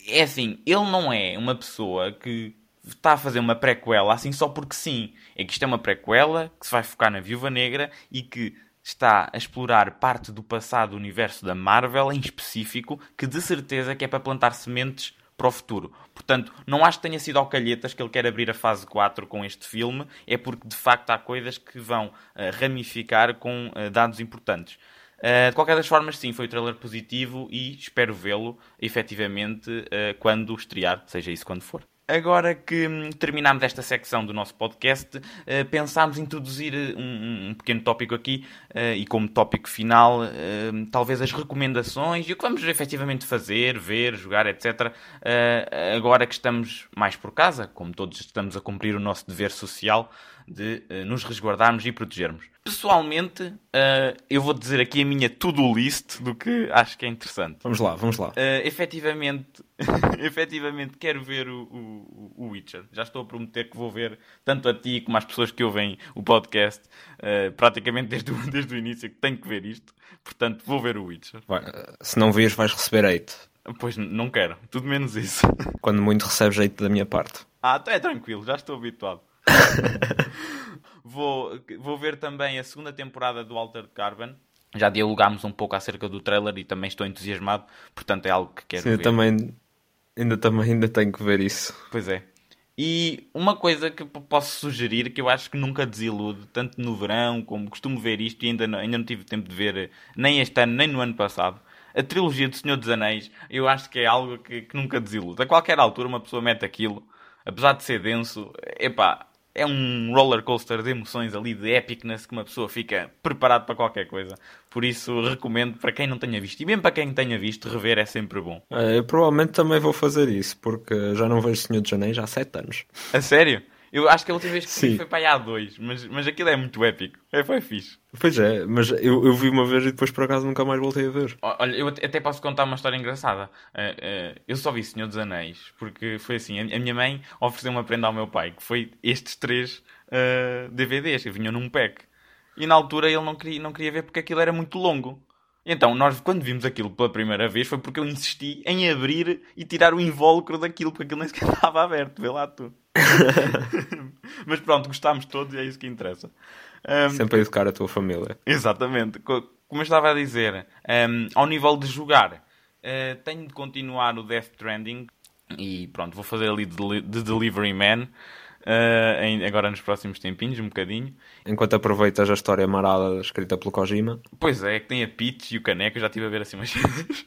é assim, ele não é uma pessoa que está a fazer uma prequela assim só porque sim. É que isto é uma prequela que se vai focar na Viúva Negra e que está a explorar parte do passado do universo da Marvel em específico, que de certeza que é para plantar sementes para o futuro. Portanto, não acho que tenha sido ao calhetas que ele quer abrir a fase 4 com este filme, é porque de facto há coisas que vão eh, ramificar com eh, dados importantes. Uh, de qualquer das formas, sim, foi um trailer positivo e espero vê-lo efetivamente uh, quando estrear, seja isso quando for. Agora que terminamos esta secção do nosso podcast, uh, pensámos introduzir uh, um, um pequeno tópico aqui uh, e como tópico final, uh, talvez as recomendações e o que vamos efetivamente fazer, ver, jogar, etc. Agora que estamos mais por casa, como todos estamos a cumprir o nosso dever social de uh, nos resguardarmos e protegermos. Pessoalmente, uh, eu vou dizer aqui a minha to-do list do que acho que é interessante. Vamos lá, vamos lá. Uh, efetivamente, efetivamente quero ver o, o, o Witcher. Já estou a prometer que vou ver tanto a ti como às pessoas que ouvem o podcast, uh, praticamente desde o, desde o início, que tenho que ver isto. Portanto, vou ver o Witcher. Vai, se não vires, vais receber hate. Pois não quero, tudo menos isso. Quando muito recebes hate da minha parte. Ah, então é tranquilo, já estou habituado. vou, vou ver também a segunda temporada do Altered Carbon. Já dialogámos um pouco acerca do trailer e também estou entusiasmado, portanto é algo que quero Sim, eu ver. também ainda, também ainda tenho que ver isso. Pois é. E uma coisa que posso sugerir que eu acho que nunca desilude, tanto no verão como costumo ver isto e ainda não, ainda não tive tempo de ver eh, nem este ano nem no ano passado. A trilogia do Senhor dos Anéis, eu acho que é algo que, que nunca desilude. A qualquer altura uma pessoa mete aquilo, apesar de ser denso, epá, é um roller coaster de emoções ali, de epicness, que uma pessoa fica preparado para qualquer coisa. Por isso, recomendo para quem não tenha visto. E mesmo para quem tenha visto, rever é sempre bom. É, eu provavelmente também vou fazer isso, porque já não vejo Senhor de Janeiro há 7 anos. A sério? Eu acho que a última vez que vi foi para aí há dois, mas, mas aquilo é muito épico. É, foi fixe. Pois é, mas eu, eu vi uma vez e depois por acaso nunca mais voltei a ver. Olha, eu até posso contar uma história engraçada. Uh, uh, eu só vi Senhor dos Anéis, porque foi assim, a, a minha mãe ofereceu uma prenda ao meu pai, que foi estes três uh, DVDs, que vinham num pack. E na altura ele não queria, não queria ver porque aquilo era muito longo. Então, nós, quando vimos aquilo pela primeira vez, foi porque eu insisti em abrir e tirar o invólucro daquilo, porque aquilo nem sequer estava aberto. Vê lá tu. Mas pronto, gostámos todos e é isso que interessa. Um, Sempre a educar a tua família. Exatamente. Como eu estava a dizer, um, ao nível de jogar, uh, tenho de continuar o Death Stranding e pronto, vou fazer ali de, de Delivery Man. Uh, em, agora nos próximos tempinhos, um bocadinho. Enquanto aproveitas a história marada escrita pelo Kojima. Pois é, que tem a Peach e o Caneco, já estive a ver assim umas coisas.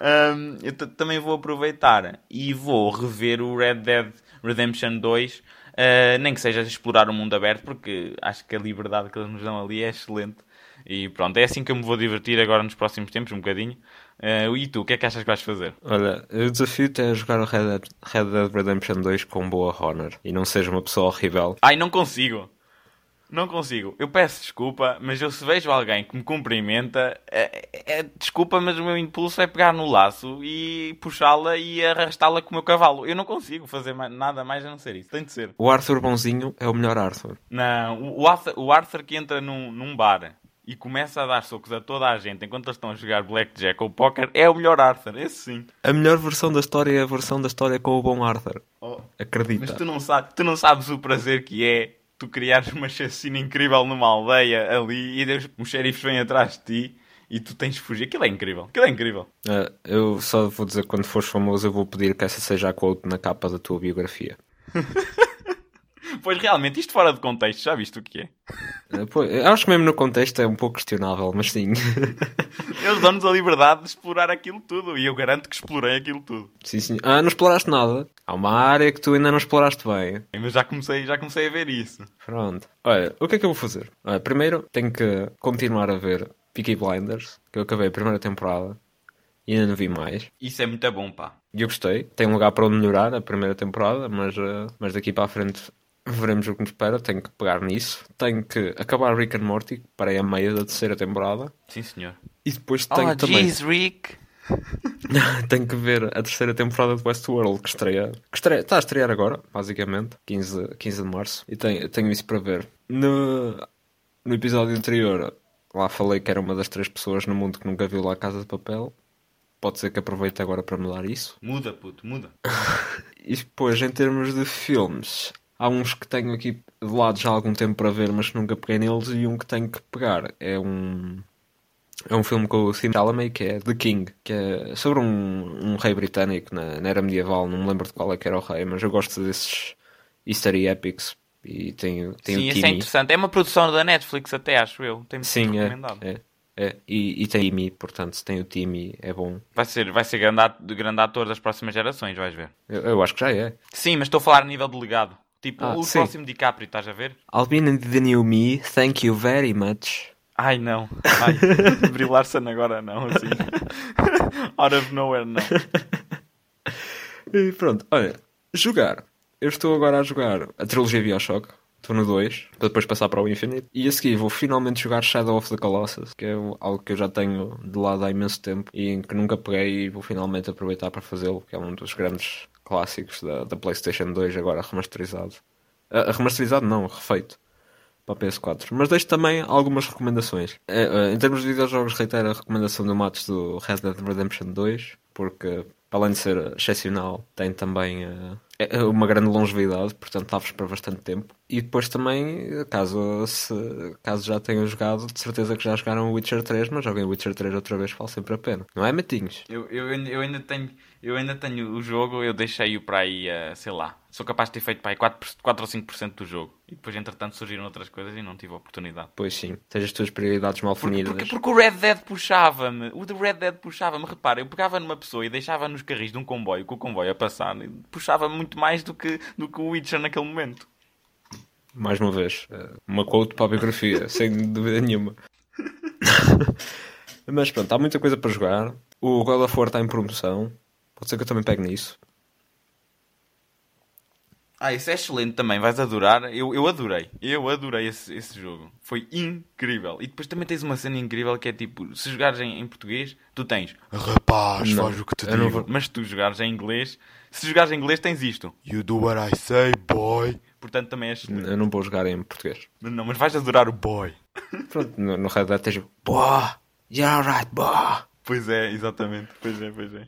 um, eu também vou aproveitar e vou rever o Red Dead Redemption 2, uh, ah, nem que seja explorar o mundo aberto, porque acho que a liberdade que eles nos dão ali é excelente. E pronto, é assim que eu me vou divertir agora nos próximos tempos, um bocadinho. Uh, e tu, o que é que achas que vais fazer? Olha, o desafio é jogar o Red Dead, Red Dead Redemption 2 com boa honor e não seja uma pessoa horrível. Ai, não consigo! Não consigo. Eu peço desculpa, mas eu se vejo alguém que me cumprimenta, é, é, desculpa, mas o meu impulso é pegar no laço e puxá-la e arrastá-la com o meu cavalo. Eu não consigo fazer mais, nada mais a não ser isso. Tem de ser. O Arthur bonzinho é o melhor Arthur. Não, o Arthur, o Arthur que entra num, num bar e começa a dar socos a toda a gente enquanto eles estão a jogar Blackjack ou Poker é o melhor Arthur, esse sim. A melhor versão da história é a versão da história com o bom Arthur. Oh, Acredita. Mas tu não, sabes, tu não sabes o prazer que é tu criares uma chacina incrível numa aldeia ali e Deus, os xerifes vêm atrás de ti e tu tens de fugir. Aquilo é incrível. Aquilo é incrível. Uh, eu só vou dizer que quando fores famoso eu vou pedir que essa seja a quote na capa da tua biografia. Pois realmente, isto fora de contexto, já viste o que é? Uh, pois, acho que mesmo no contexto é um pouco questionável, mas sim. Eles dão-nos a liberdade de explorar aquilo tudo e eu garanto que explorei aquilo tudo. Sim, sim. Ah, não exploraste nada. Há uma área que tu ainda não exploraste bem. Mas já comecei, já comecei a ver isso. Pronto. Olha, o que é que eu vou fazer? Olha, primeiro tenho que continuar a ver Peaky Blinders, que eu acabei a primeira temporada e ainda não vi mais. Isso é muito bom, pá. E eu gostei. Tem um lugar para onde melhorar a primeira temporada, mas, uh, mas daqui para a frente veremos o que nos espera. Tenho que pegar nisso. Tenho que acabar Rick and Morty, parei a meia da terceira temporada. Sim, senhor. E depois tenho oh, também. Jeez, Rick! tenho que ver a terceira temporada de Westworld que estreia, que estreia. Está a estrear agora, basicamente, 15, 15 de março. E tenho, tenho isso para ver. No, no episódio anterior, lá falei que era uma das três pessoas no mundo que nunca viu lá a Casa de Papel. Pode ser que aproveite agora para mudar isso. Muda, puto, muda. e depois, em termos de filmes, Há uns que tenho aqui de lado já há algum tempo para ver, mas nunca peguei neles, e um que tenho que pegar é um. É um filme com o Tim Chalamet que é The King, que é sobre um, um rei britânico na, na, era medieval. Não me lembro de qual é que era o rei, mas eu gosto desses history epics. E tem, tem Sim, o isso é interessante. É uma produção da Netflix, até acho eu. Tem Sim, é, é, é. E, e tem Timmy, portanto, tem o Timmy, é bom. Vai ser, vai ser grande, grande ator das próximas gerações, vais ver. Eu, eu acho que já é. Sim, mas estou a falar a nível delegado. Tipo, ah, o sim. próximo DiCaprio, estás a ver? I'll be in the new me, thank you very much. Ai não, ai, Brie Larson agora não, assim. Out of nowhere não. E pronto, olha, jogar. Eu estou agora a jogar a trilogia Bioshock. Estou no 2, para depois passar para o Infinite. E a seguir vou finalmente jogar Shadow of the Colossus, que é algo que eu já tenho de lado há imenso tempo e que nunca peguei e vou finalmente aproveitar para fazê-lo, que é um dos grandes clássicos da, da PlayStation 2, agora remasterizado. Uh, remasterizado não, refeito para a PS4. Mas deixo também algumas recomendações. Uh, em termos de videojogos, reitero a recomendação do Matos do Red Dead Redemption 2, porque além de ser excepcional, tem também uh, uma grande longevidade, portanto dá-vos para bastante tempo. E depois também, caso, se, caso já tenham jogado, de certeza que já jogaram Witcher 3, mas joguem Witcher 3 outra vez, vale sempre a pena. Não é, Matinhos? Eu, eu, eu ainda tenho eu ainda tenho o jogo, eu deixei-o para aí, uh, sei lá, sou capaz de ter feito aí 4, 4 ou 5% do jogo. E depois, entretanto, surgiram outras coisas e não tive a oportunidade. Pois sim, tens as tuas prioridades mal definidas. Porque, porque, porque, o Red Dead puxava-me, o Red Dead puxava-me, repara, eu pegava numa pessoa e deixava nos carris de um comboio, com o comboio a passar, puxava-me muito mais do que, do que o Witcher naquele momento. mais uma vez, uh, uma quote para a biografia, sem dúvida nenhuma. Mas pronto, há muita coisa para jogar. O God of War está em promoção. Pode ser que eu também pegue nisso. Ah, isso é excelente também, vais adorar. Eu, eu adorei, eu adorei esse, esse jogo. Foi incrível. E depois também tens uma cena incrível que é tipo: se jogares em, em português, tu tens rapaz, Não, faz o que te digo. vou- Mas se tu jogares em inglês, se jogares em inglês, tens isto. You do what I say, boy. Portanto, também é excelente. Eu não vou jogar em português. Não, mas vais adorar o boy. Pronto, no, no Red Dead tens Boa! Yeah, right, boa! Pois é, exatamente. Pois é, pois é.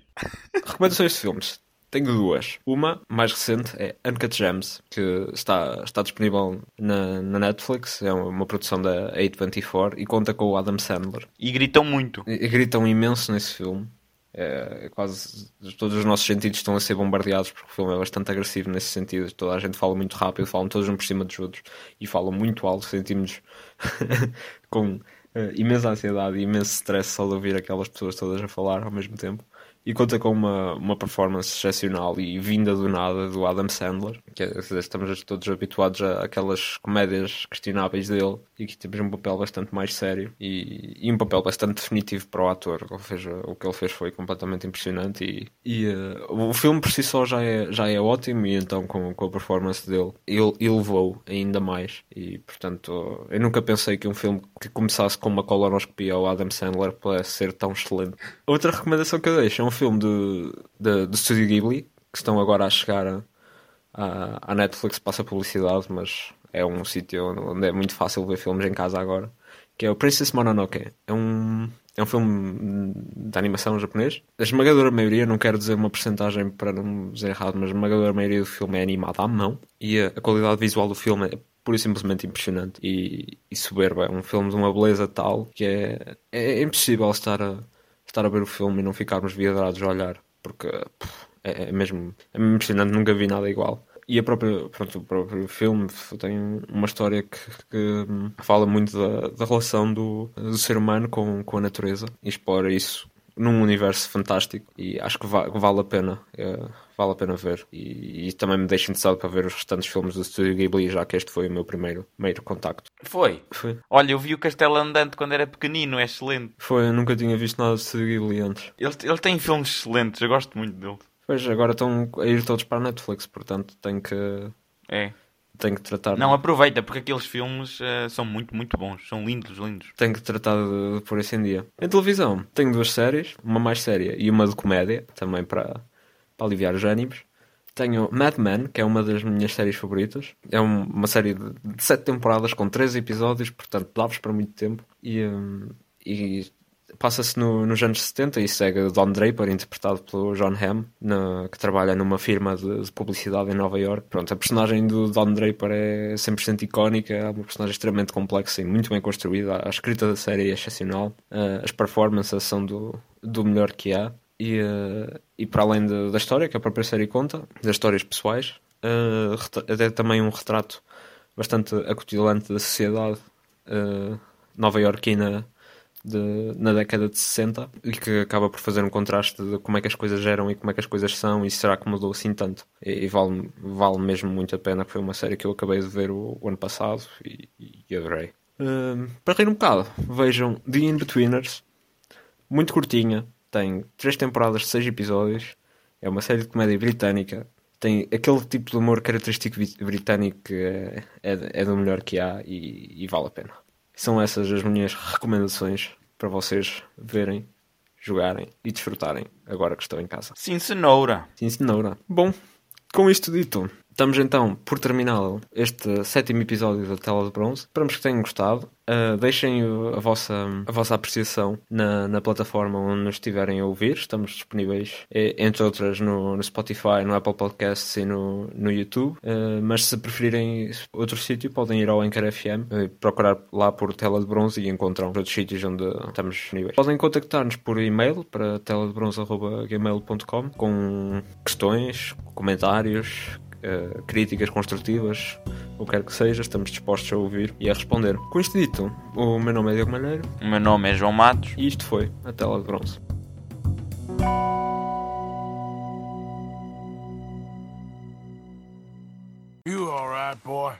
Recomendações de filmes. Tenho duas. Uma, mais recente, é Uncut Gems, que está, está disponível na, na Netflix. É uma, produção da A24 e conta com o Adam Sandler. E gritam muito. E- e gritam imenso nesse filme. É, é quase todos os nossos sentidos estão a ser bombardeados porque o filme é bastante agressivo nesse sentido. Toda a gente fala muito rápido, falam todos um por cima dos outros e falam muito alto. Sentimos com eh, imensa ansiedade e imenso stress só de ouvir aquelas pessoas todas a falar ao mesmo tempo. E conta com uma, uma performance excepcional e vinda do nada do Adam Sandler, que é- estamos todos habituados a aquelas comédias questionáveis dele e que temos um papel bastante mais sério e, e um papel bastante definitivo para o ator. O que ele fez, o que ele fez foi completamente impressionante e, e, eh, o filme por si só já é, já é ótimo e então com, com a performance dele ele elevou ainda mais e portanto eu nunca pensei que um filme que começasse com uma colonoscopia ao Adam Sandler pudesse ser tão excelente. Outra recomendação que eu deixo é um filme do, do, do Studio Ghibli que estão agora a chegar a, à, à Netflix passa publicidade, mas é um sítio onde é muito fácil ver filmes em casa agora, que é o Princess Mononoke. É um, é um filme de animação japonês. A esmagadora maioria, não quero dizer uma porcentagem para não dizer errado, mas a esmagadora maioria do filme é animada à mão e a, a qualidade visual do filme é pura e simplesmente impressionante e, e soberba. É um filme de uma beleza tal que é, é impossível estar a, estar a ver o filme e não ficarmos vidrados a olhar, porque é, é mesmo é mesmo impressionante, nunca vi nada igual. E a própria, pronto, o próprio filme tem uma história que, que, hum, fala muito da, da relação do, do ser humano com, com a natureza e explora isso num universo fantástico e acho que, va- vale a pena eh, vale a pena ver e, e também me deixa interessado para ver os restantes filmes do Studio Ghibli já que este foi o meu primeiro, primeiro contacto Foi. foi, Olha, eu vi o Castelo Andante quando era pequenino, é excelente. foi eu nunca tinha visto nada do Studio Ghibli antes Ele, ele tem filmes excelentes, eu gosto muito dele. Pois agora estão a ir todos para a Netflix portanto tenho que, É. tenho que tratar Não, aproveita, porque aqueles filmes eh, são muito, muito bons. São lindos, lindos. tenho que tratar de, de pôr isso em dia. Em televisão, tenho duas séries, uma mais séria e uma de comédia, também para, para aliviar os ânimos. Tenho Mad Men, que é uma das minhas séries favoritas. É um- uma série de, de sete temporadas com 13 episódios, portanto dá-vos para muito tempo. E, hum, e passa-se no- nos anos 70 e segue Don Draper, interpretado pelo John Hamm, na- que trabalha numa firma de, de publicidade em Nova York. Pronto, a personagem do Don Draper é 100% icónica, é uma personagem extremamente complexa e muito bem construída. A escrita da série é excepcional, eh, as performances são do, do melhor que há. E, eh, e para além de- da história que a própria série conta, das histórias pessoais, é também um retrato bastante acutilante da sociedade eh, nova-iorquina de- na década de 60 e que acaba por fazer um contraste de como é que as coisas eram e como é que as coisas são e será que mudou assim tanto. E, e vale, vale mesmo muito a pena, foi uma série que eu acabei de ver o, o ano passado e, e adorei. Hum, para rir um bocado, vejam The In-Betweeners, muito curtinha, tem três temporadas de seis episódios, é uma série de comédia britânica, tem aquele tipo de humor característico britânico que é, é, é do melhor que há e, e vale a pena. São essas as minhas recomendações para vocês verem, jogarem e desfrutarem agora que estão em casa. Sim, cenoura. Sim, senhora. Bom, com isto dito, estamos então por terminado este sétimo episódio da Tela de Bronze. Esperamos que tenham gostado. Uh, deixem a vossa, a vossa apreciação na, na plataforma onde nos estiverem a ouvir. Estamos disponíveis, eh, entre outras, no, no Spotify, no Apple Podcasts e no, no YouTube. Uh, mas se preferirem outro sítio, podem ir ao Anchor FM, eh, procurar lá por Tela de Bronze e encontram outros sítios onde estamos disponíveis. Podem contactar-nos por e-mail para teladebronze.gmail.com com questões, comentários, eh, críticas construtivas, o que quer que seja, estamos dispostos a ouvir e a responder. Com isto dito, o meu nome é Diego Malheiro O meu nome é João Matos. e isto foi a Tela de Bronze. You alright, boy?